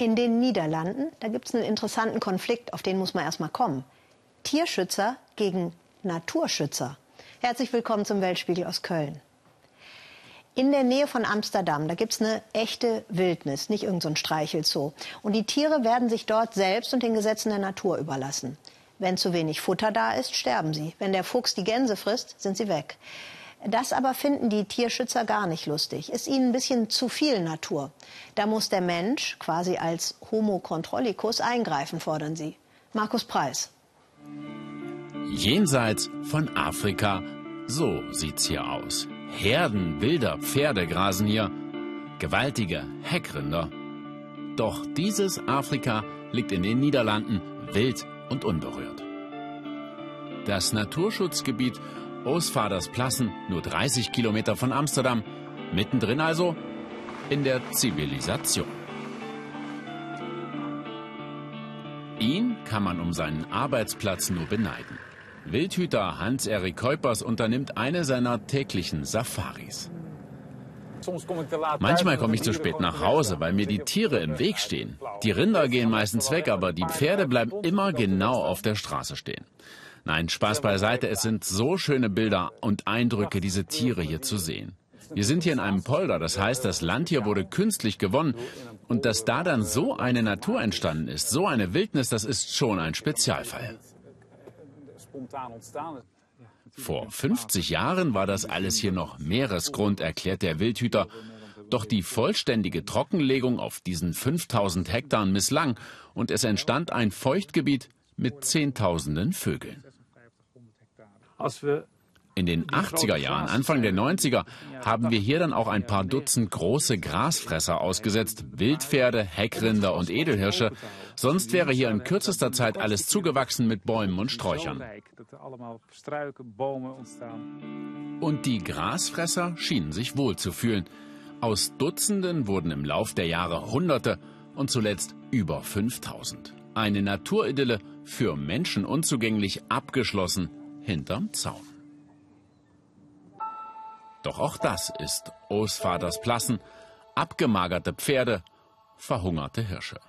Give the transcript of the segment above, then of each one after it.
In den Niederlanden, da gibt es einen interessanten Konflikt, auf den muss man erst mal kommen. Tierschützer gegen Naturschützer. Herzlich willkommen zum Weltspiegel aus Köln. In der Nähe von Amsterdam, da gibt es eine echte Wildnis, nicht irgendein so Streichelzoo. Und die Tiere werden sich dort selbst und den Gesetzen der Natur überlassen. Wenn zu wenig Futter da ist, sterben sie. Wenn der Fuchs die Gänse frisst, sind sie weg. Das aber finden die Tierschützer gar nicht lustig. Ist ihnen ein bisschen zu viel Natur. Da muss der Mensch quasi als Homo controllicus eingreifen, fordern sie. Markus Preis. Jenseits von Afrika, so sieht's hier aus. Herden wilder Pferde grasen hier, gewaltige Heckrinder. Doch dieses Afrika liegt in den Niederlanden wild und unberührt. Das Naturschutzgebiet Plassen, nur 30 Kilometer von Amsterdam, mittendrin also in der Zivilisation. Ihn kann man um seinen Arbeitsplatz nur beneiden. Wildhüter Hans-Erik Kuipers unternimmt eine seiner täglichen Safaris. Manchmal komme ich zu spät nach Hause, weil mir die Tiere im Weg stehen. Die Rinder gehen meistens weg, aber die Pferde bleiben immer genau auf der Straße stehen. Nein, Spaß beiseite, es sind so schöne Bilder und Eindrücke, diese Tiere hier zu sehen. Wir sind hier in einem Polder, das heißt, das Land hier wurde künstlich gewonnen. Und dass da dann so eine Natur entstanden ist, so eine Wildnis, das ist schon ein Spezialfall. Vor 50 Jahren war das alles hier noch Meeresgrund, erklärt der Wildhüter. Doch die vollständige Trockenlegung auf diesen 5000 Hektar misslang und es entstand ein Feuchtgebiet mit Zehntausenden Vögeln. In den 80er Jahren, Anfang der 90er, haben wir hier dann auch ein paar Dutzend große Grasfresser ausgesetzt, Wildpferde, Heckrinder und Edelhirsche. Sonst wäre hier in kürzester Zeit alles zugewachsen mit Bäumen und Sträuchern. Und die Grasfresser schienen sich wohl zu fühlen. Aus Dutzenden wurden im Lauf der Jahre Hunderte und zuletzt über 5000. Eine Naturidylle für Menschen unzugänglich abgeschlossen hinterm Zaun. Doch auch das ist Osvaters Plassen, abgemagerte Pferde, verhungerte Hirsche.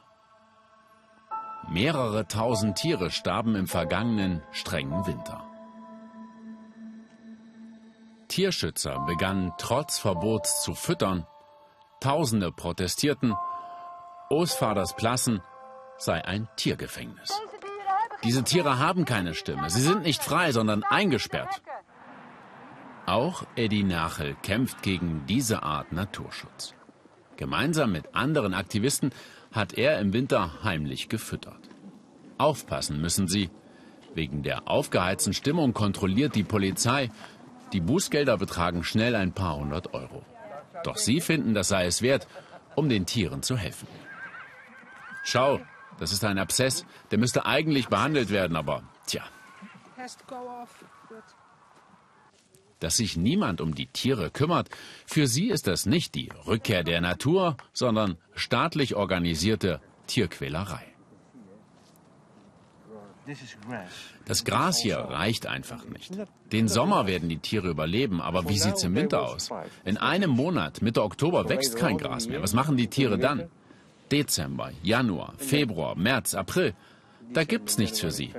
Mehrere tausend Tiere starben im vergangenen strengen Winter. Tierschützer begannen trotz Verbots zu füttern, Tausende protestierten, Osvaters Plassen sei ein Tiergefängnis. Diese Tiere haben keine Stimme. Sie sind nicht frei, sondern eingesperrt. Auch Eddie Nachel kämpft gegen diese Art Naturschutz. Gemeinsam mit anderen Aktivisten hat er im Winter heimlich gefüttert. Aufpassen müssen sie. Wegen der aufgeheizten Stimmung kontrolliert die Polizei. Die Bußgelder betragen schnell ein paar hundert Euro. Doch sie finden, das sei es wert, um den Tieren zu helfen. Schau, das ist ein Abszess, der müsste eigentlich behandelt werden, aber tja. Dass sich niemand um die Tiere kümmert, für sie ist das nicht die Rückkehr der Natur, sondern staatlich organisierte Tierquälerei. Das Gras hier reicht einfach nicht. Den Sommer werden die Tiere überleben, aber wie sieht es im Winter aus? In einem Monat, Mitte Oktober, wächst kein Gras mehr. Was machen die Tiere dann? Dezember, Januar, Februar, März, April. Da gibt's nichts für sie.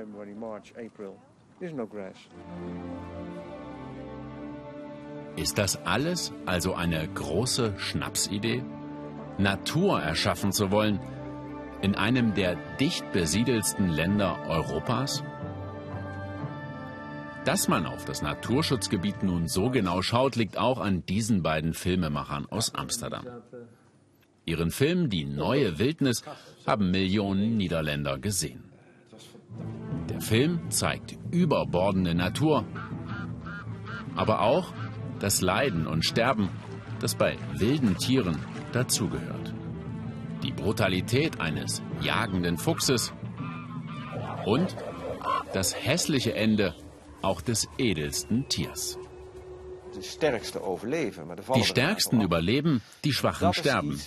Ist das alles also eine große Schnapsidee? Natur erschaffen zu wollen in einem der dicht besiedelsten Länder Europas? Dass man auf das Naturschutzgebiet nun so genau schaut, liegt auch an diesen beiden Filmemachern aus Amsterdam. Ihren Film Die neue Wildnis haben Millionen Niederländer gesehen. Der Film zeigt überbordende Natur, aber auch das Leiden und Sterben, das bei wilden Tieren dazugehört. Die Brutalität eines jagenden Fuchses und das hässliche Ende auch des edelsten Tiers. Die Stärksten überleben, die Schwachen sterben.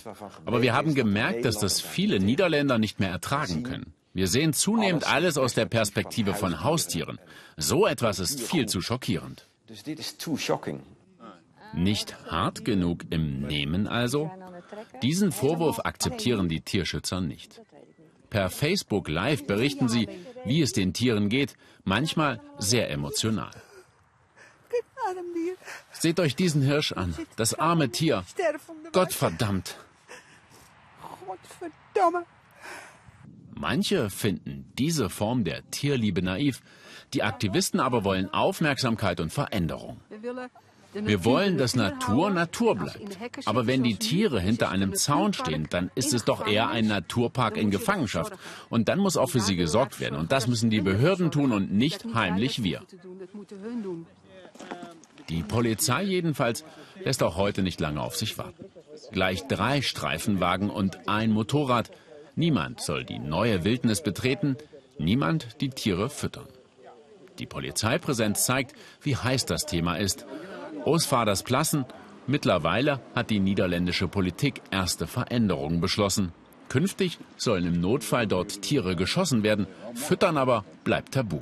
Aber wir haben gemerkt, dass das viele Niederländer nicht mehr ertragen können. Wir sehen zunehmend alles aus der Perspektive von Haustieren. So etwas ist viel zu schockierend. Nicht hart genug im Nehmen also? Diesen Vorwurf akzeptieren die Tierschützer nicht. Per Facebook Live berichten sie, wie es den Tieren geht, manchmal sehr emotional. Seht euch diesen Hirsch an, das arme Tier. Gott verdammt. Manche finden diese Form der Tierliebe naiv, die Aktivisten aber wollen Aufmerksamkeit und Veränderung. Wir wollen, dass Natur Natur bleibt. Aber wenn die Tiere hinter einem Zaun stehen, dann ist es doch eher ein Naturpark in Gefangenschaft. Und dann muss auch für sie gesorgt werden. Und das müssen die Behörden tun und nicht heimlich wir. Die Polizei jedenfalls lässt auch heute nicht lange auf sich warten. Gleich drei Streifenwagen und ein Motorrad. Niemand soll die neue Wildnis betreten, niemand die Tiere füttern. Die Polizeipräsenz zeigt, wie heiß das Thema ist. Osfaders Plassen. Mittlerweile hat die niederländische Politik erste Veränderungen beschlossen. Künftig sollen im Notfall dort Tiere geschossen werden, füttern aber bleibt tabu.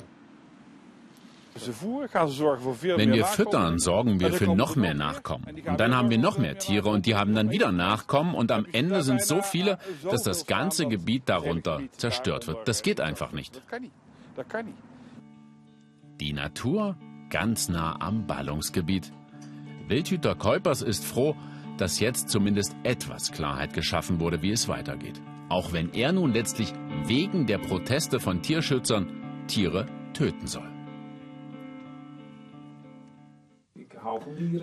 Wenn wir füttern, sorgen wir für noch mehr Nachkommen. Und dann haben wir noch mehr Tiere und die haben dann wieder Nachkommen und am Ende sind so viele, dass das ganze Gebiet darunter zerstört wird. Das geht einfach nicht. Die Natur ganz nah am Ballungsgebiet. Wildhüter Keupers ist froh, dass jetzt zumindest etwas Klarheit geschaffen wurde, wie es weitergeht. Auch wenn er nun letztlich wegen der Proteste von Tierschützern Tiere töten soll.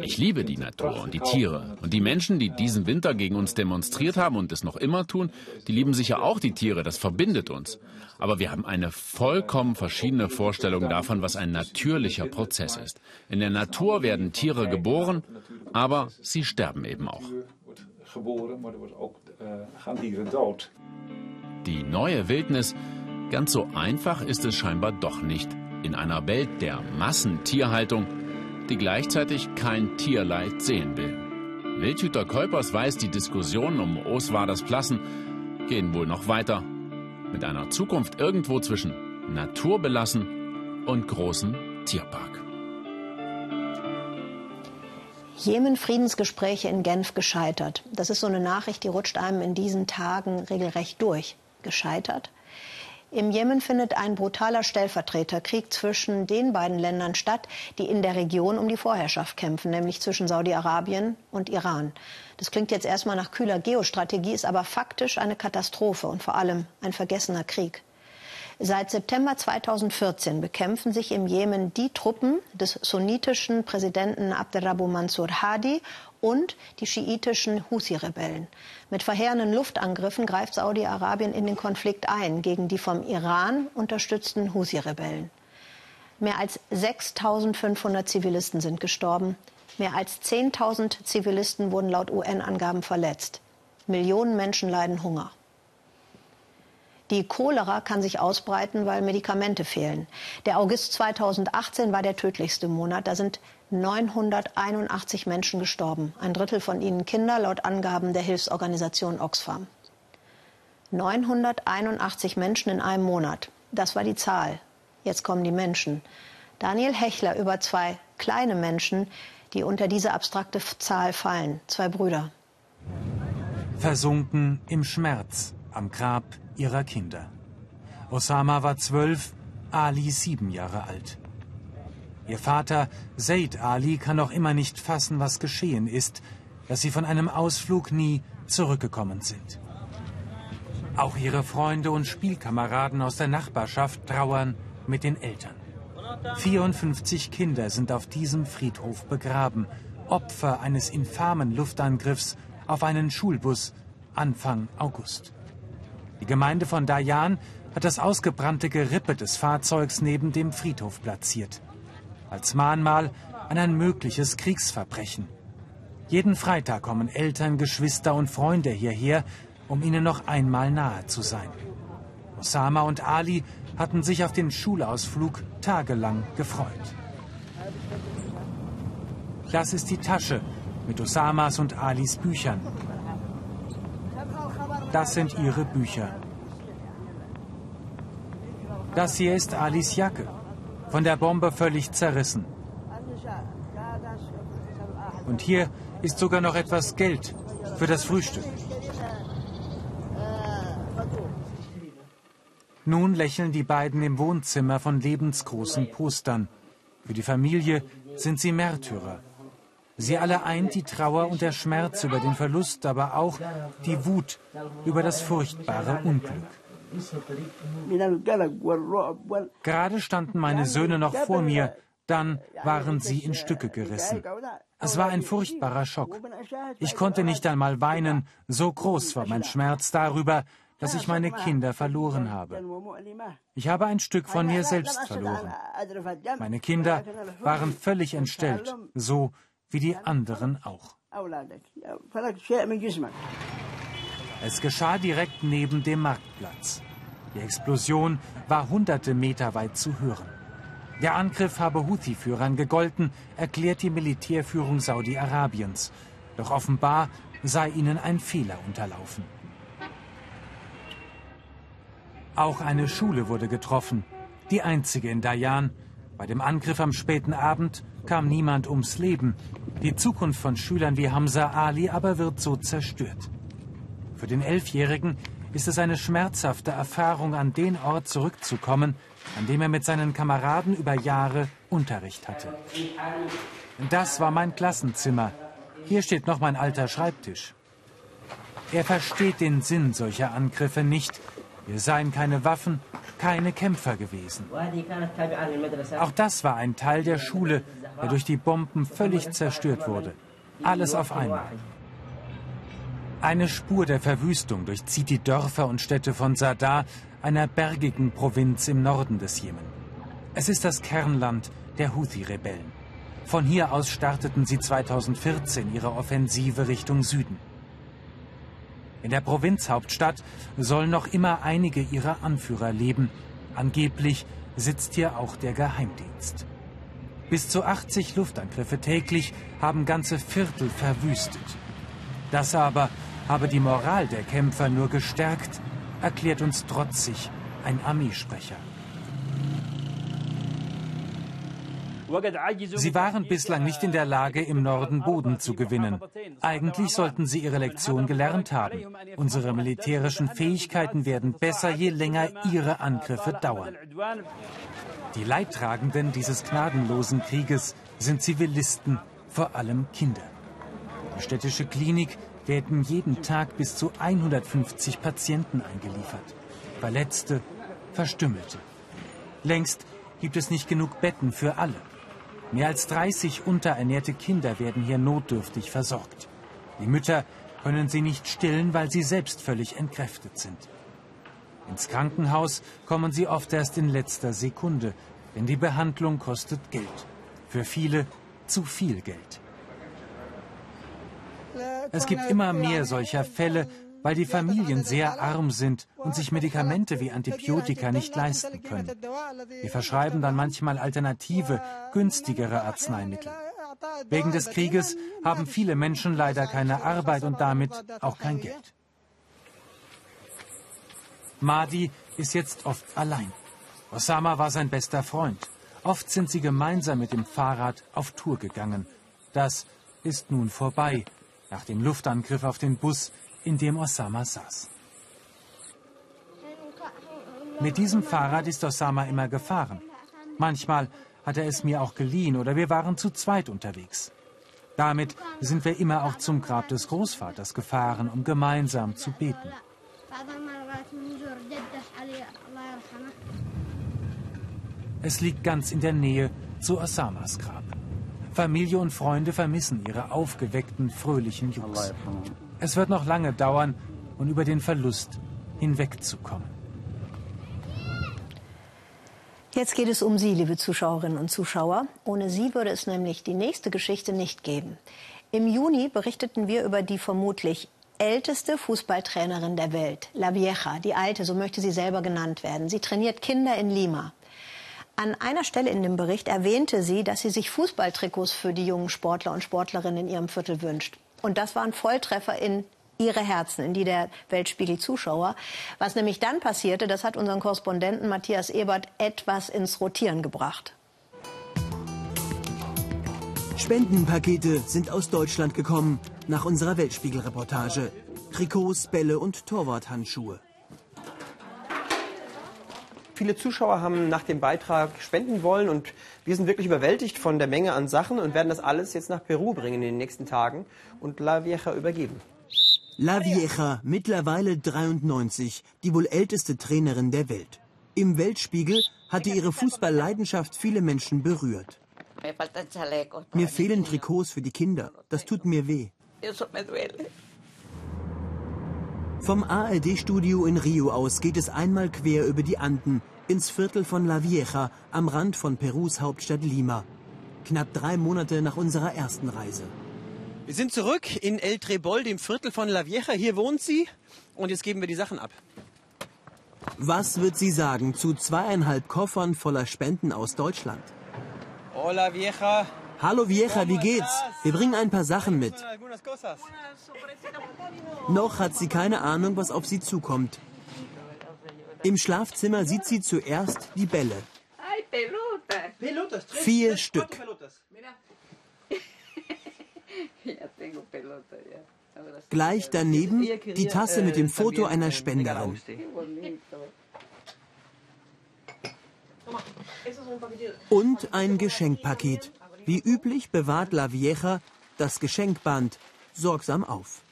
Ich liebe die Natur und die Tiere. Und die Menschen, die diesen Winter gegen uns demonstriert haben und es noch immer tun, die lieben sicher auch die Tiere. Das verbindet uns. Aber wir haben eine vollkommen verschiedene Vorstellung davon, was ein natürlicher Prozess ist. In der Natur werden Tiere geboren, aber sie sterben eben auch. Die neue Wildnis, ganz so einfach ist es scheinbar doch nicht. In einer Welt der Massentierhaltung die gleichzeitig kein Tierleid sehen will. Wildhüter Keupers weiß, die Diskussionen um Oswaders Plassen gehen wohl noch weiter. Mit einer Zukunft irgendwo zwischen naturbelassen und großem Tierpark. Jemen-Friedensgespräche in Genf gescheitert. Das ist so eine Nachricht, die rutscht einem in diesen Tagen regelrecht durch. Gescheitert? Im Jemen findet ein brutaler Stellvertreterkrieg zwischen den beiden Ländern statt, die in der Region um die Vorherrschaft kämpfen, nämlich zwischen Saudi-Arabien und Iran. Das klingt jetzt erstmal nach kühler Geostrategie, ist aber faktisch eine Katastrophe und vor allem ein vergessener Krieg. Seit September 2014 bekämpfen sich im Jemen die Truppen des sunnitischen Präsidenten Abderrabu Mansur Hadi und die schiitischen Husi-Rebellen. Mit verheerenden Luftangriffen greift Saudi-Arabien in den Konflikt ein gegen die vom Iran unterstützten Husi-Rebellen. Mehr als 6.500 Zivilisten sind gestorben. Mehr als 10.000 Zivilisten wurden laut UN-Angaben verletzt. Millionen Menschen leiden Hunger. Die Cholera kann sich ausbreiten, weil Medikamente fehlen. Der August 2018 war der tödlichste Monat. Da sind 981 Menschen gestorben. Ein Drittel von ihnen Kinder, laut Angaben der Hilfsorganisation Oxfam. 981 Menschen in einem Monat. Das war die Zahl. Jetzt kommen die Menschen. Daniel Hechler über zwei kleine Menschen, die unter diese abstrakte Zahl fallen. Zwei Brüder. Versunken im Schmerz am Grab ihrer Kinder. Osama war zwölf, Ali sieben Jahre alt. Ihr Vater, Said Ali, kann noch immer nicht fassen, was geschehen ist, dass sie von einem Ausflug nie zurückgekommen sind. Auch ihre Freunde und Spielkameraden aus der Nachbarschaft trauern mit den Eltern. 54 Kinder sind auf diesem Friedhof begraben, Opfer eines infamen Luftangriffs auf einen Schulbus Anfang August. Die Gemeinde von Dayan hat das ausgebrannte Gerippe des Fahrzeugs neben dem Friedhof platziert. Als Mahnmal an ein mögliches Kriegsverbrechen. Jeden Freitag kommen Eltern, Geschwister und Freunde hierher, um ihnen noch einmal nahe zu sein. Osama und Ali hatten sich auf den Schulausflug tagelang gefreut. Das ist die Tasche mit Osamas und Alis Büchern. Das sind ihre Bücher. Das hier ist Alis Jacke, von der Bombe völlig zerrissen. Und hier ist sogar noch etwas Geld für das Frühstück. Nun lächeln die beiden im Wohnzimmer von lebensgroßen Postern. Für die Familie sind sie Märtyrer. Sie alle eint die Trauer und der Schmerz über den Verlust, aber auch die Wut über das furchtbare Unglück. Gerade standen meine Söhne noch vor mir, dann waren sie in Stücke gerissen. Es war ein furchtbarer Schock. Ich konnte nicht einmal weinen, so groß war mein Schmerz darüber, dass ich meine Kinder verloren habe. Ich habe ein Stück von mir selbst verloren. Meine Kinder waren völlig entstellt, so wie die anderen auch. Es geschah direkt neben dem Marktplatz. Die Explosion war hunderte Meter weit zu hören. Der Angriff habe Houthi-Führern gegolten, erklärt die Militärführung Saudi-Arabiens. Doch offenbar sei ihnen ein Fehler unterlaufen. Auch eine Schule wurde getroffen, die einzige in Dayan. Bei dem Angriff am späten Abend kam niemand ums Leben. Die Zukunft von Schülern wie Hamza Ali aber wird so zerstört. Für den Elfjährigen ist es eine schmerzhafte Erfahrung, an den Ort zurückzukommen, an dem er mit seinen Kameraden über Jahre Unterricht hatte. Das war mein Klassenzimmer. Hier steht noch mein alter Schreibtisch. Er versteht den Sinn solcher Angriffe nicht, wir seien keine Waffen, keine Kämpfer gewesen. Auch das war ein Teil der Schule, der durch die Bomben völlig zerstört wurde. Alles auf einmal. Eine Spur der Verwüstung durchzieht die Dörfer und Städte von Sadar, einer bergigen Provinz im Norden des Jemen. Es ist das Kernland der Houthi-Rebellen. Von hier aus starteten sie 2014 ihre Offensive Richtung Süden. In der Provinzhauptstadt sollen noch immer einige ihrer Anführer leben. Angeblich sitzt hier auch der Geheimdienst. Bis zu 80 Luftangriffe täglich haben ganze Viertel verwüstet. Das aber habe die Moral der Kämpfer nur gestärkt, erklärt uns trotzig ein Armeesprecher. Sie waren bislang nicht in der Lage, im Norden Boden zu gewinnen. Eigentlich sollten sie ihre Lektion gelernt haben. Unsere militärischen Fähigkeiten werden besser, je länger ihre Angriffe dauern. Die Leidtragenden dieses gnadenlosen Krieges sind Zivilisten, vor allem Kinder. Die städtische Klinik werden jeden Tag bis zu 150 Patienten eingeliefert. Verletzte, Verstümmelte. Längst gibt es nicht genug Betten für alle. Mehr als 30 unterernährte Kinder werden hier notdürftig versorgt. Die Mütter können sie nicht stillen, weil sie selbst völlig entkräftet sind. Ins Krankenhaus kommen sie oft erst in letzter Sekunde, denn die Behandlung kostet Geld. Für viele zu viel Geld. Es gibt immer mehr solcher Fälle, weil die Familien sehr arm sind und sich Medikamente wie Antibiotika nicht leisten können. Wir verschreiben dann manchmal alternative, günstigere Arzneimittel. Wegen des Krieges haben viele Menschen leider keine Arbeit und damit auch kein Geld. Mahdi ist jetzt oft allein. Osama war sein bester Freund. Oft sind sie gemeinsam mit dem Fahrrad auf Tour gegangen. Das ist nun vorbei, nach dem Luftangriff auf den Bus, in dem Osama saß. Mit diesem Fahrrad ist Osama immer gefahren. Manchmal hat er es mir auch geliehen oder wir waren zu zweit unterwegs. Damit sind wir immer auch zum Grab des Großvaters gefahren, um gemeinsam zu beten. Es liegt ganz in der Nähe zu Osamas Grab. Familie und Freunde vermissen ihre aufgeweckten, fröhlichen Jungs. Es wird noch lange dauern, um über den Verlust hinwegzukommen. Jetzt geht es um Sie, liebe Zuschauerinnen und Zuschauer. Ohne Sie würde es nämlich die nächste Geschichte nicht geben. Im Juni berichteten wir über die vermutlich älteste Fußballtrainerin der Welt, La Vieja, die Alte, so möchte sie selber genannt werden. Sie trainiert Kinder in Lima. An einer Stelle in dem Bericht erwähnte sie, dass sie sich Fußballtrikots für die jungen Sportler und Sportlerinnen in ihrem Viertel wünscht. Und das war ein Volltreffer in ihre Herzen, in die der Weltspiegel-Zuschauer. Was nämlich dann passierte, das hat unseren Korrespondenten Matthias Ebert etwas ins Rotieren gebracht. Spendenpakete sind aus Deutschland gekommen, nach unserer Weltspiegel-Reportage. Trikots, Bälle und Torwarthandschuhe. Viele Zuschauer haben nach dem Beitrag spenden wollen und wir sind wirklich überwältigt von der Menge an Sachen und werden das alles jetzt nach Peru bringen in den nächsten Tagen und La Vieja übergeben. La Vieja, mittlerweile 93, die wohl älteste Trainerin der Welt. Im Weltspiegel hatte ihre Fußballleidenschaft viele Menschen berührt. Mir fehlen Trikots für die Kinder. Das tut mir weh. Vom ARD-Studio in Rio aus geht es einmal quer über die Anden ins Viertel von La Vieja am Rand von Perus Hauptstadt Lima. Knapp drei Monate nach unserer ersten Reise. Wir sind zurück in El Trebol, dem Viertel von La Vieja. Hier wohnt sie und jetzt geben wir die Sachen ab. Was wird sie sagen zu zweieinhalb Koffern voller Spenden aus Deutschland? Hola Vieja. Hallo Vieja, wie geht's? Wir bringen ein paar Sachen mit. Noch hat sie keine Ahnung, was auf sie zukommt. Im Schlafzimmer sieht sie zuerst die Bälle. Vier Stück. Gleich daneben die Tasse mit dem Foto einer Spenderin. Und ein Geschenkpaket. Wie üblich bewahrt La Vieja das Geschenkband sorgsam auf.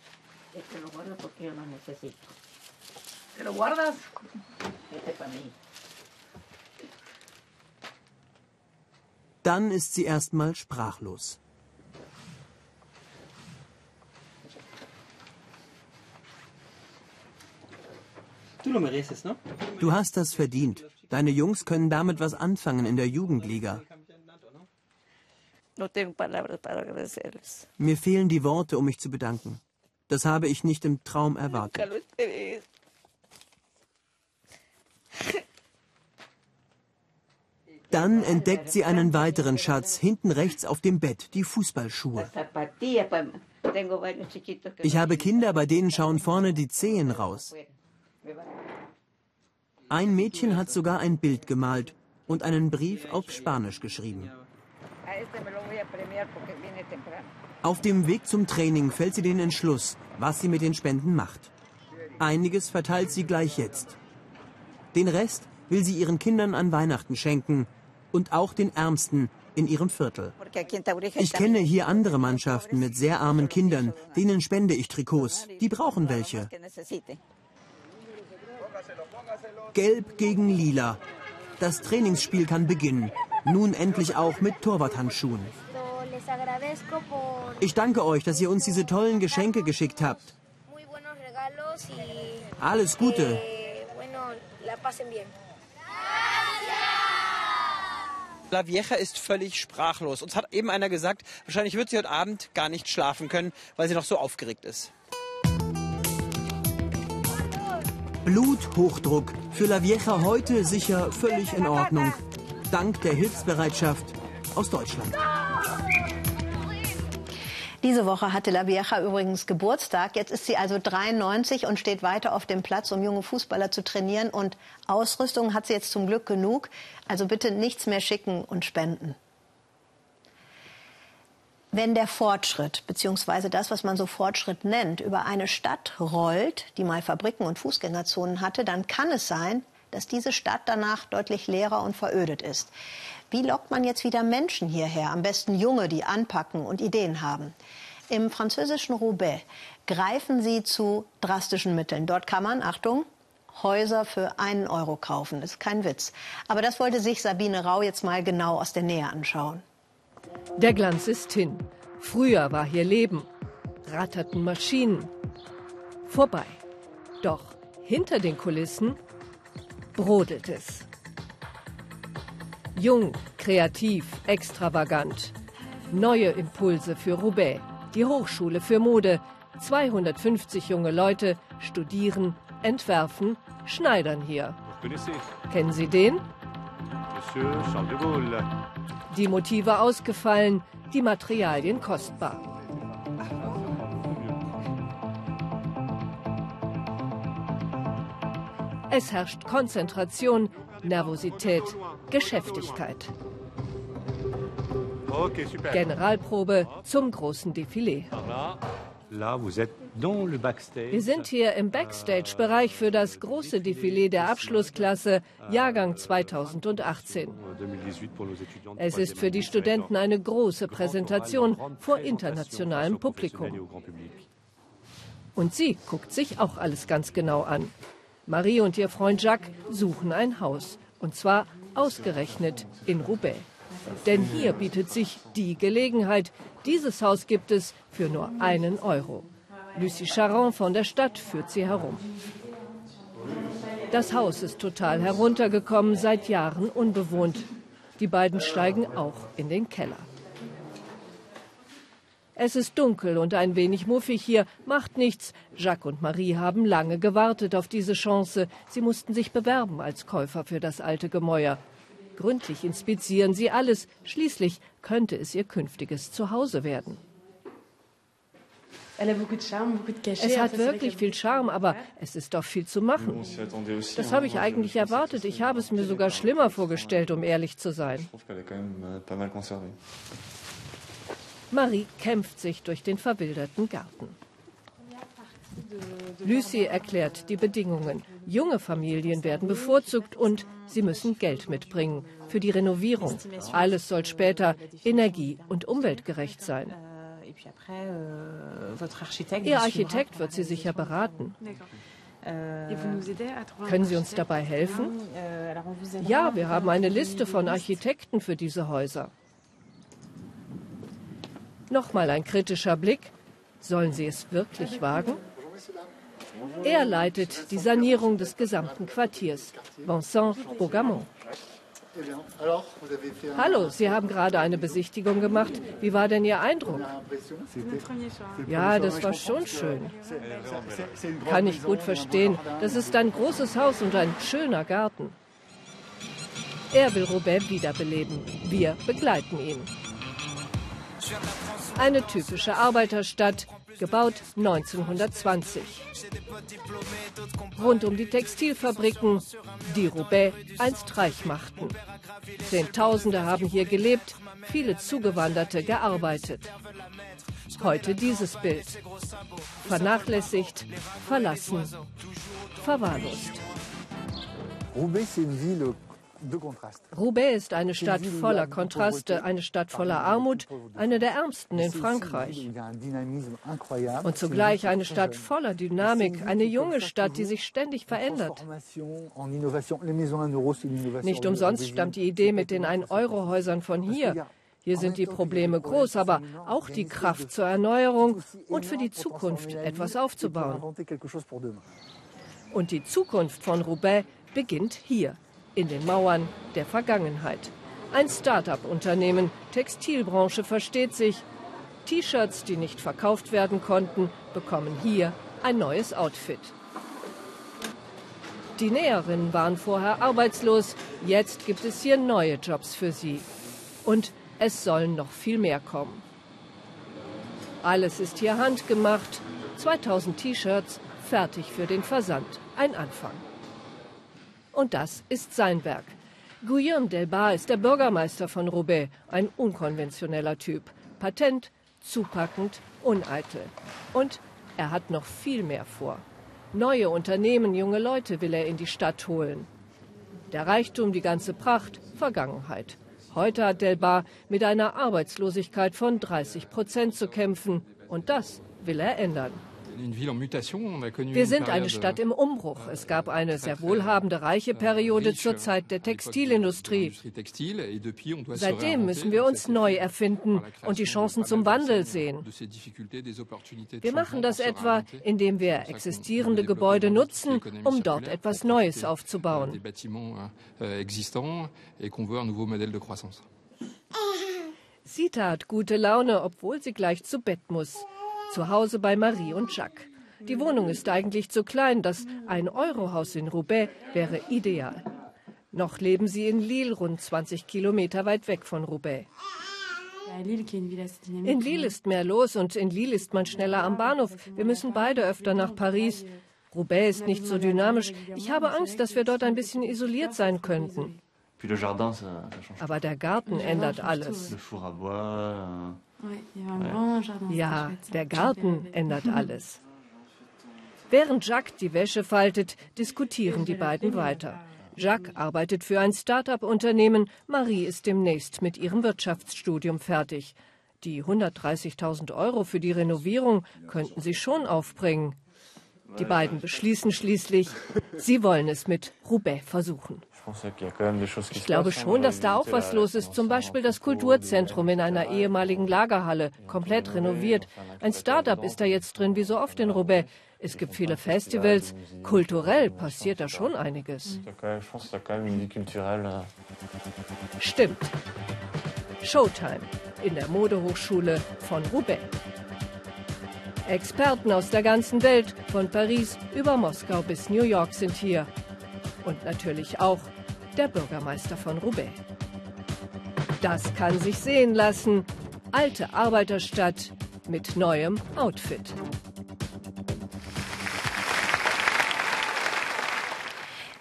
Dann ist sie erstmal sprachlos. Du hast das verdient. Deine Jungs können damit was anfangen in der Jugendliga. Mir fehlen die Worte, um mich zu bedanken. Das habe ich nicht im Traum erwartet. Dann entdeckt sie einen weiteren Schatz, hinten rechts auf dem Bett, die Fußballschuhe. Ich habe Kinder, bei denen schauen vorne die Zehen raus. Ein Mädchen hat sogar ein Bild gemalt und einen Brief auf Spanisch geschrieben. Auf dem Weg zum Training fällt sie den Entschluss, was sie mit den Spenden macht. Einiges verteilt sie gleich jetzt. Den Rest will sie ihren Kindern an Weihnachten schenken und auch den Ärmsten in ihrem Viertel. Ich kenne hier andere Mannschaften mit sehr armen Kindern, denen spende ich Trikots. Die brauchen welche. Gelb gegen Lila. Das Trainingsspiel kann beginnen. Nun endlich auch mit Torwarthandschuhen. Ich danke euch, dass ihr uns diese tollen Geschenke geschickt habt. Alles Gute. La Vieja ist völlig sprachlos. Uns hat eben einer gesagt, wahrscheinlich wird sie heute Abend gar nicht schlafen können, weil sie noch so aufgeregt ist. Bluthochdruck. Für La Vieja heute sicher völlig in Ordnung. Dank der Hilfsbereitschaft aus Deutschland. Diese Woche hatte La Vieja übrigens Geburtstag. Jetzt ist sie also 93 und steht weiter auf dem Platz, um junge Fußballer zu trainieren. Und Ausrüstung hat sie jetzt zum Glück genug. Also bitte nichts mehr schicken und spenden. Wenn der Fortschritt, beziehungsweise das, was man so Fortschritt nennt, über eine Stadt rollt, die mal Fabriken und Fußgängerzonen hatte, dann kann es sein, dass diese Stadt danach deutlich leerer und verödet ist. Wie lockt man jetzt wieder Menschen hierher? Am besten Junge, die anpacken und Ideen haben. Im französischen Roubaix greifen sie zu drastischen Mitteln. Dort kann man, Achtung, Häuser für einen Euro kaufen. Das ist kein Witz. Aber das wollte sich Sabine Rau jetzt mal genau aus der Nähe anschauen. Der Glanz ist hin. Früher war hier Leben. Ratterten Maschinen. Vorbei. Doch hinter den Kulissen brodelt es. Jung, kreativ, extravagant. Neue Impulse für Roubaix, die Hochschule für Mode. 250 junge Leute studieren, entwerfen, schneidern hier. Kennen Sie den? Die Motive ausgefallen, die Materialien kostbar. Es herrscht Konzentration, Nervosität, Geschäftigkeit. Generalprobe zum großen Defilé. Wir sind hier im Backstage-Bereich für das große Defilé der Abschlussklasse Jahrgang 2018. Es ist für die Studenten eine große Präsentation vor internationalem Publikum. Und sie guckt sich auch alles ganz genau an. Marie und ihr Freund Jacques suchen ein Haus. Und zwar ausgerechnet in Roubaix. Denn hier bietet sich die Gelegenheit. Dieses Haus gibt es für nur einen Euro. Lucie Charon von der Stadt führt sie herum. Das Haus ist total heruntergekommen, seit Jahren unbewohnt. Die beiden steigen auch in den Keller. Es ist dunkel und ein wenig muffig hier, macht nichts. Jacques und Marie haben lange gewartet auf diese Chance. Sie mussten sich bewerben als Käufer für das alte Gemäuer. Gründlich inspizieren sie alles. Schließlich könnte es ihr künftiges Zuhause werden. Es hat wirklich viel Charme, aber es ist doch viel zu machen. Das habe ich eigentlich erwartet. Ich habe es mir sogar schlimmer vorgestellt, um ehrlich zu sein. Euh, Marie kämpft sich durch den verwilderten Garten. Lucie erklärt die Bedingungen. Junge Familien werden bevorzugt und sie müssen Geld mitbringen für die Renovierung. Alles soll später energie- und umweltgerecht sein. Ihr Architekt wird Sie sicher beraten. Können Sie uns dabei helfen? Ja, wir haben eine Liste von Architekten für diese Häuser. Nochmal ein kritischer Blick. Sollen Sie es wirklich wagen? Er leitet die Sanierung des gesamten Quartiers. Vincent Bogamont. Hallo, Sie haben gerade eine Besichtigung gemacht. Wie war denn Ihr Eindruck? Ja, das war schon schön. Kann ich gut verstehen. Das ist ein großes Haus und ein schöner Garten. Er will Roubaix wiederbeleben. Wir begleiten ihn. Eine typische Arbeiterstadt, gebaut 1920. Rund um die Textilfabriken, die Roubaix einst reich machten. Zehntausende haben hier gelebt, viele Zugewanderte gearbeitet. Heute dieses Bild. Vernachlässigt, verlassen, verwahrlost. Roubaix, c'est une ville Roubaix ist eine Stadt voller Kontraste, eine Stadt voller Armut, eine der ärmsten in Frankreich. Und zugleich eine Stadt voller Dynamik, eine junge Stadt, die sich ständig verändert. Nicht umsonst stammt die Idee mit den Ein-Euro-Häusern von hier. Hier sind die Probleme groß, aber auch die Kraft zur Erneuerung und für die Zukunft etwas aufzubauen. Und die Zukunft von Roubaix beginnt hier in den Mauern der Vergangenheit. Ein Start-up-Unternehmen, Textilbranche versteht sich. T-Shirts, die nicht verkauft werden konnten, bekommen hier ein neues Outfit. Die Näherinnen waren vorher arbeitslos, jetzt gibt es hier neue Jobs für sie. Und es sollen noch viel mehr kommen. Alles ist hier handgemacht, 2000 T-Shirts fertig für den Versand. Ein Anfang. Und das ist sein Werk. Guillaume Delbar ist der Bürgermeister von Roubaix, ein unkonventioneller Typ. Patent, zupackend, uneitel. Und er hat noch viel mehr vor. Neue Unternehmen, junge Leute will er in die Stadt holen. Der Reichtum, die ganze Pracht, Vergangenheit. Heute hat Delbar mit einer Arbeitslosigkeit von 30 Prozent zu kämpfen. Und das will er ändern. Wir sind eine Stadt im Umbruch. Es gab eine sehr wohlhabende, reiche Periode zur Zeit der Textilindustrie. Seitdem müssen wir uns neu erfinden und die Chancen zum Wandel sehen. Wir machen das etwa, indem wir existierende Gebäude nutzen, um dort etwas Neues aufzubauen. Sita hat gute Laune, obwohl sie gleich zu Bett muss zu Hause bei Marie und Jacques. Die Wohnung ist eigentlich zu klein. Das Ein-Euro-Haus in Roubaix wäre ideal. Noch leben sie in Lille, rund 20 Kilometer weit weg von Roubaix. In Lille ist mehr los und in Lille ist man schneller am Bahnhof. Wir müssen beide öfter nach Paris. Roubaix ist nicht so dynamisch. Ich habe Angst, dass wir dort ein bisschen isoliert sein könnten. Aber der Garten ändert alles. Ja, der Garten ändert alles. Während Jacques die Wäsche faltet, diskutieren die beiden weiter. Jacques arbeitet für ein Start-up-Unternehmen. Marie ist demnächst mit ihrem Wirtschaftsstudium fertig. Die 130.000 Euro für die Renovierung könnten sie schon aufbringen. Die beiden beschließen schließlich, sie wollen es mit Roubaix versuchen. Ich glaube schon, dass da auch was los ist. Zum Beispiel das Kulturzentrum in einer ehemaligen Lagerhalle, komplett renoviert. Ein Start-up ist da jetzt drin, wie so oft in Roubaix. Es gibt viele Festivals. Kulturell passiert da schon einiges. Stimmt. Showtime in der Modehochschule von Roubaix. Experten aus der ganzen Welt, von Paris über Moskau bis New York sind hier. Und natürlich auch der Bürgermeister von Roubaix. Das kann sich sehen lassen. Alte Arbeiterstadt mit neuem Outfit.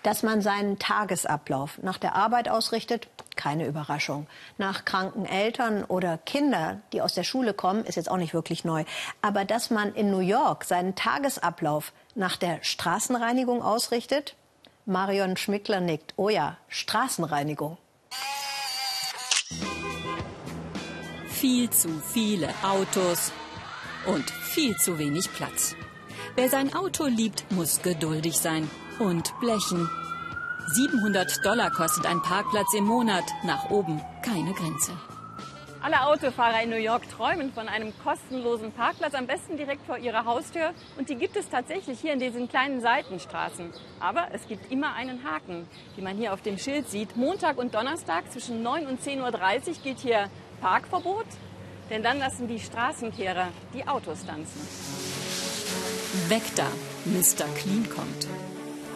Dass man seinen Tagesablauf nach der Arbeit ausrichtet, keine Überraschung. Nach kranken Eltern oder Kinder, die aus der Schule kommen, ist jetzt auch nicht wirklich neu. Aber dass man in New York seinen Tagesablauf nach der Straßenreinigung ausrichtet? Marion Schmickler nickt. Oh ja, Straßenreinigung. Viel zu viele Autos und viel zu wenig Platz. Wer sein Auto liebt, muss geduldig sein und blechen. 700 Dollar kostet ein Parkplatz im Monat. Nach oben keine Grenze. Alle Autofahrer in New York träumen von einem kostenlosen Parkplatz, am besten direkt vor ihrer Haustür. Und die gibt es tatsächlich hier in diesen kleinen Seitenstraßen. Aber es gibt immer einen Haken, wie man hier auf dem Schild sieht. Montag und Donnerstag zwischen 9 und 10.30 Uhr gilt hier Parkverbot, denn dann lassen die Straßenkehrer die Autos tanzen. Weg da, Mr. Clean kommt.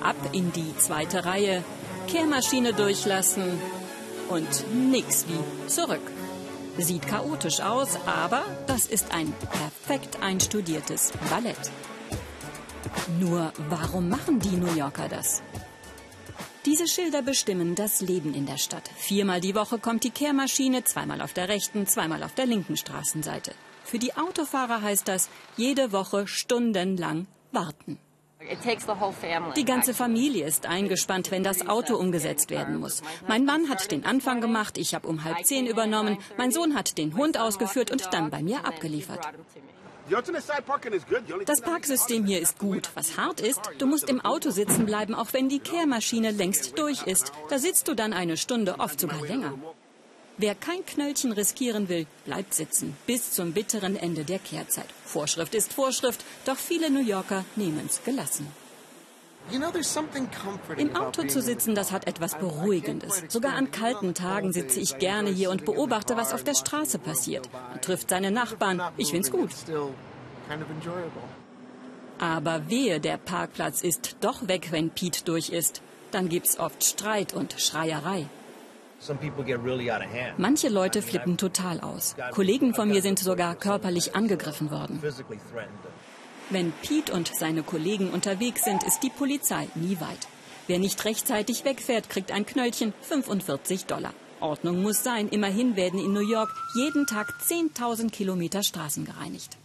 Ab in die zweite Reihe, Kehrmaschine durchlassen und nix wie zurück. Sieht chaotisch aus, aber das ist ein perfekt einstudiertes Ballett. Nur warum machen die New Yorker das? Diese Schilder bestimmen das Leben in der Stadt. Viermal die Woche kommt die Kehrmaschine, zweimal auf der rechten, zweimal auf der linken Straßenseite. Für die Autofahrer heißt das jede Woche stundenlang warten. Die ganze Familie ist eingespannt, wenn das Auto umgesetzt werden muss. Mein Mann hat den Anfang gemacht, ich habe um halb zehn übernommen, mein Sohn hat den Hund ausgeführt und dann bei mir abgeliefert. Das Parksystem hier ist gut. Was hart ist, du musst im Auto sitzen bleiben, auch wenn die Kehrmaschine längst durch ist. Da sitzt du dann eine Stunde, oft sogar länger. Wer kein Knöllchen riskieren will, bleibt sitzen bis zum bitteren Ende der Kehrzeit. Vorschrift ist Vorschrift, doch viele New Yorker nehmen es gelassen. Im Auto zu sitzen, das hat etwas Beruhigendes. Sogar an kalten Tagen sitze ich gerne hier und beobachte, was auf der Straße passiert. Man trifft seine Nachbarn. Ich find's gut. Aber wehe, der Parkplatz ist doch weg, wenn Pete durch ist. Dann gibt's oft Streit und Schreierei. Manche Leute flippen total aus. Kollegen von mir sind sogar körperlich angegriffen worden. Wenn Pete und seine Kollegen unterwegs sind, ist die Polizei nie weit. Wer nicht rechtzeitig wegfährt, kriegt ein Knöllchen 45 Dollar. Ordnung muss sein. Immerhin werden in New York jeden Tag 10.000 Kilometer Straßen gereinigt.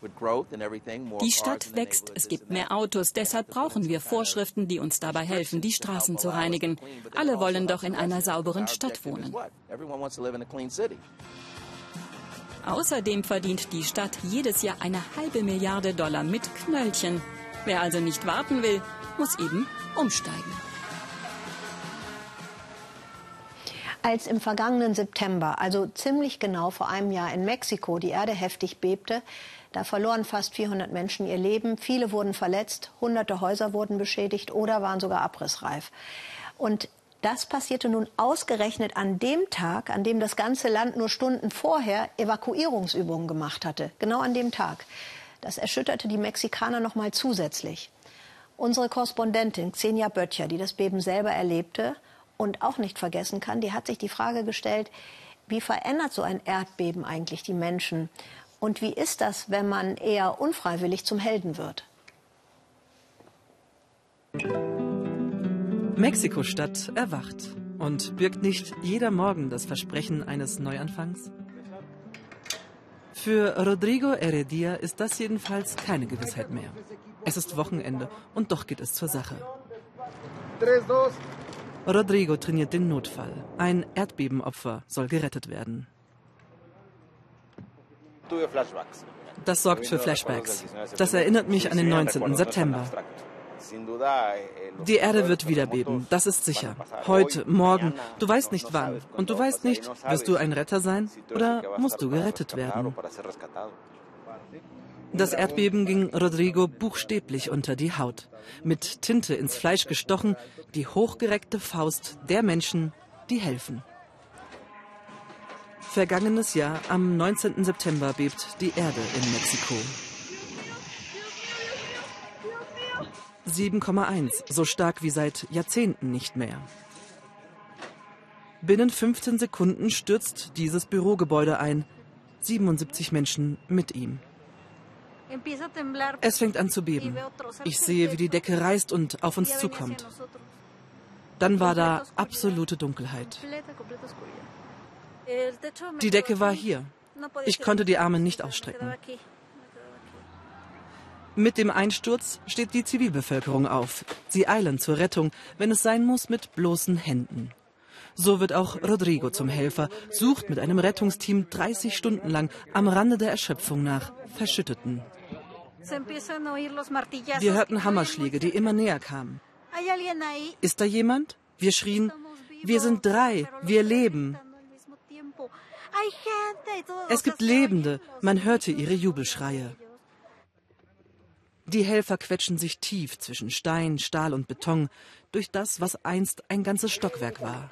Die Stadt wächst, es gibt mehr Autos, deshalb brauchen wir Vorschriften, die uns dabei helfen, die Straßen zu reinigen. Alle wollen doch in einer sauberen Stadt wohnen. Außerdem verdient die Stadt jedes Jahr eine halbe Milliarde Dollar mit Knöllchen. Wer also nicht warten will, muss eben umsteigen. Als im vergangenen September, also ziemlich genau vor einem Jahr in Mexiko, die Erde heftig bebte, da verloren fast 400 Menschen ihr Leben, viele wurden verletzt, hunderte Häuser wurden beschädigt oder waren sogar abrissreif. Und das passierte nun ausgerechnet an dem Tag, an dem das ganze Land nur Stunden vorher Evakuierungsübungen gemacht hatte. Genau an dem Tag. Das erschütterte die Mexikaner noch mal zusätzlich. Unsere Korrespondentin Xenia Böttcher, die das Beben selber erlebte und auch nicht vergessen kann, die hat sich die Frage gestellt, wie verändert so ein Erdbeben eigentlich die Menschen? Und wie ist das, wenn man eher unfreiwillig zum Helden wird? Mexiko-Stadt erwacht. Und birgt nicht jeder Morgen das Versprechen eines Neuanfangs? Für Rodrigo Heredia ist das jedenfalls keine Gewissheit mehr. Es ist Wochenende und doch geht es zur Sache. Rodrigo trainiert den Notfall. Ein Erdbebenopfer soll gerettet werden. Das sorgt für Flashbacks. Das erinnert mich an den 19. September. Die Erde wird wieder beben, das ist sicher. Heute, morgen, du weißt nicht wann. Und du weißt nicht, wirst du ein Retter sein oder musst du gerettet werden. Das Erdbeben ging Rodrigo buchstäblich unter die Haut. Mit Tinte ins Fleisch gestochen, die hochgereckte Faust der Menschen, die helfen. Vergangenes Jahr, am 19. September, bebt die Erde in Mexiko. 7,1, so stark wie seit Jahrzehnten nicht mehr. Binnen 15 Sekunden stürzt dieses Bürogebäude ein. 77 Menschen mit ihm. Es fängt an zu beben. Ich sehe, wie die Decke reißt und auf uns zukommt. Dann war da absolute Dunkelheit. Die Decke war hier. Ich konnte die Arme nicht ausstrecken. Mit dem Einsturz steht die Zivilbevölkerung auf. Sie eilen zur Rettung, wenn es sein muss, mit bloßen Händen. So wird auch Rodrigo zum Helfer, sucht mit einem Rettungsteam 30 Stunden lang am Rande der Erschöpfung nach Verschütteten. Wir hörten Hammerschläge, die immer näher kamen. Ist da jemand? Wir schrien, wir sind drei, wir leben. Es gibt Lebende, man hörte ihre Jubelschreie. Die Helfer quetschen sich tief zwischen Stein, Stahl und Beton durch das, was einst ein ganzes Stockwerk war.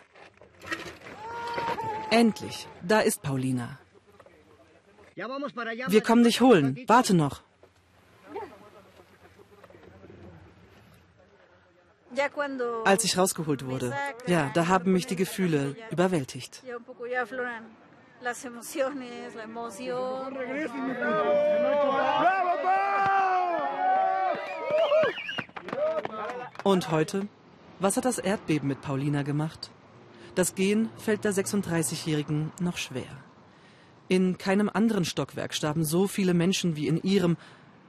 Endlich, da ist Paulina. Wir kommen dich holen. Warte noch. Als ich rausgeholt wurde, ja, da haben mich die Gefühle überwältigt. Und heute? Was hat das Erdbeben mit Paulina gemacht? Das Gehen fällt der 36-Jährigen noch schwer. In keinem anderen Stockwerk starben so viele Menschen wie in ihrem.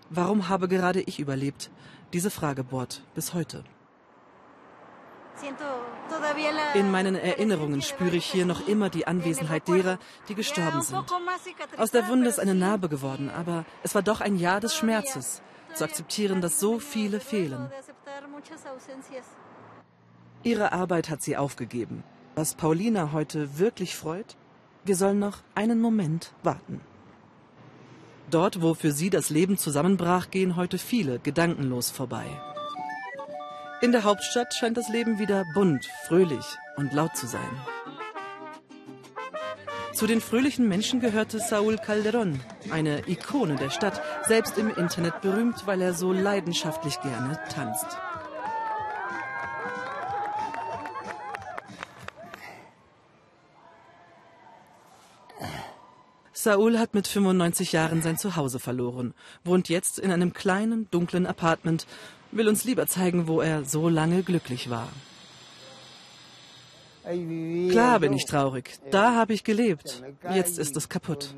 Warum habe gerade ich überlebt? Diese Frage bohrt bis heute. In meinen Erinnerungen spüre ich hier noch immer die Anwesenheit derer, die gestorben sind. Aus der Wunde ist eine Narbe geworden, aber es war doch ein Jahr des Schmerzes, zu akzeptieren, dass so viele fehlen. Ihre Arbeit hat sie aufgegeben. Was Paulina heute wirklich freut, wir sollen noch einen Moment warten. Dort, wo für sie das Leben zusammenbrach, gehen heute viele gedankenlos vorbei. In der Hauptstadt scheint das Leben wieder bunt, fröhlich und laut zu sein. Zu den fröhlichen Menschen gehörte Saúl Calderón, eine Ikone der Stadt, selbst im Internet berühmt, weil er so leidenschaftlich gerne tanzt. Saul hat mit 95 Jahren sein Zuhause verloren, wohnt jetzt in einem kleinen, dunklen Apartment will uns lieber zeigen, wo er so lange glücklich war. Klar bin ich traurig. Da habe ich gelebt. Jetzt ist es kaputt.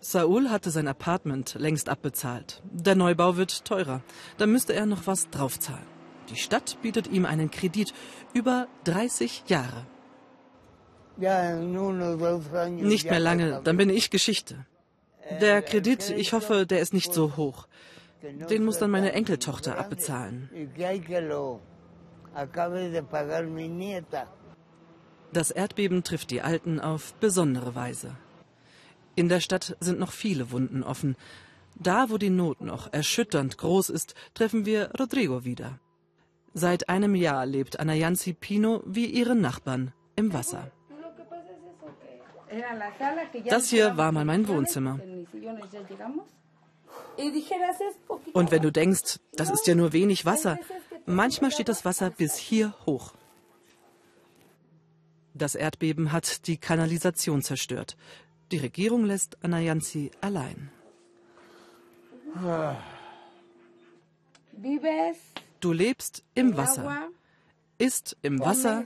Saul hatte sein Apartment längst abbezahlt. Der Neubau wird teurer. Da müsste er noch was draufzahlen. Die Stadt bietet ihm einen Kredit über 30 Jahre. Nicht mehr lange, dann bin ich Geschichte. Der Kredit, ich hoffe, der ist nicht so hoch. Den muss dann meine Enkeltochter abbezahlen. Das Erdbeben trifft die Alten auf besondere Weise. In der Stadt sind noch viele Wunden offen. Da, wo die Not noch erschütternd groß ist, treffen wir Rodrigo wieder. Seit einem Jahr lebt Anayansi Pino wie ihre Nachbarn im Wasser. Das hier war mal mein Wohnzimmer. Und wenn du denkst, das ist ja nur wenig Wasser, manchmal steht das Wasser bis hier hoch. Das Erdbeben hat die Kanalisation zerstört. Die Regierung lässt Anayansi allein. Du lebst im Wasser, isst im Wasser,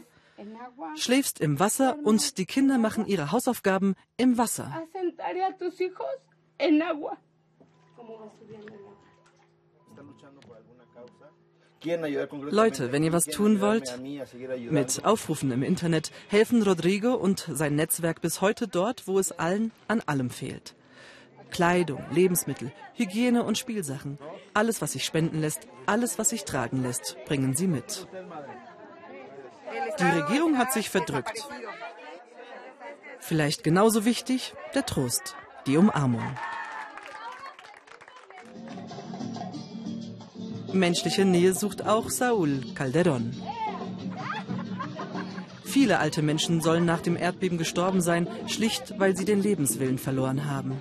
Schläfst im Wasser und die Kinder machen ihre Hausaufgaben im Wasser. Leute, wenn ihr was tun wollt, mit Aufrufen im Internet helfen Rodrigo und sein Netzwerk bis heute dort, wo es allen an allem fehlt. Kleidung, Lebensmittel, Hygiene und Spielsachen. Alles, was sich spenden lässt, alles, was sich tragen lässt, bringen sie mit. Die Regierung hat sich verdrückt. Vielleicht genauso wichtig der Trost, die Umarmung. Menschliche Nähe sucht auch Saúl Calderón. Viele alte Menschen sollen nach dem Erdbeben gestorben sein, schlicht weil sie den Lebenswillen verloren haben.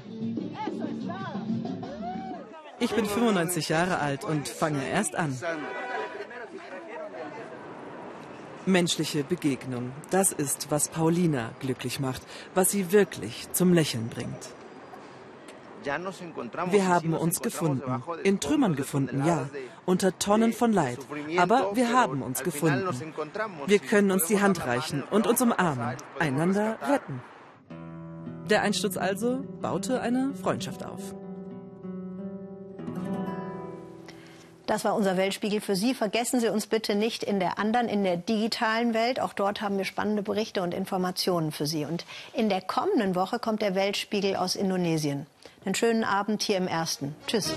Ich bin 95 Jahre alt und fange erst an. Menschliche Begegnung, das ist, was Paulina glücklich macht, was sie wirklich zum Lächeln bringt. Wir haben uns gefunden. In Trümmern gefunden, ja. Unter Tonnen von Leid. Aber wir haben uns gefunden. Wir können uns die Hand reichen und uns umarmen, einander retten. Der Einsturz also baute eine Freundschaft auf. Das war unser Weltspiegel für Sie. Vergessen Sie uns bitte nicht in der anderen, in der digitalen Welt. Auch dort haben wir spannende Berichte und Informationen für Sie. Und in der kommenden Woche kommt der Weltspiegel aus Indonesien. Einen schönen Abend hier im Ersten. Tschüss.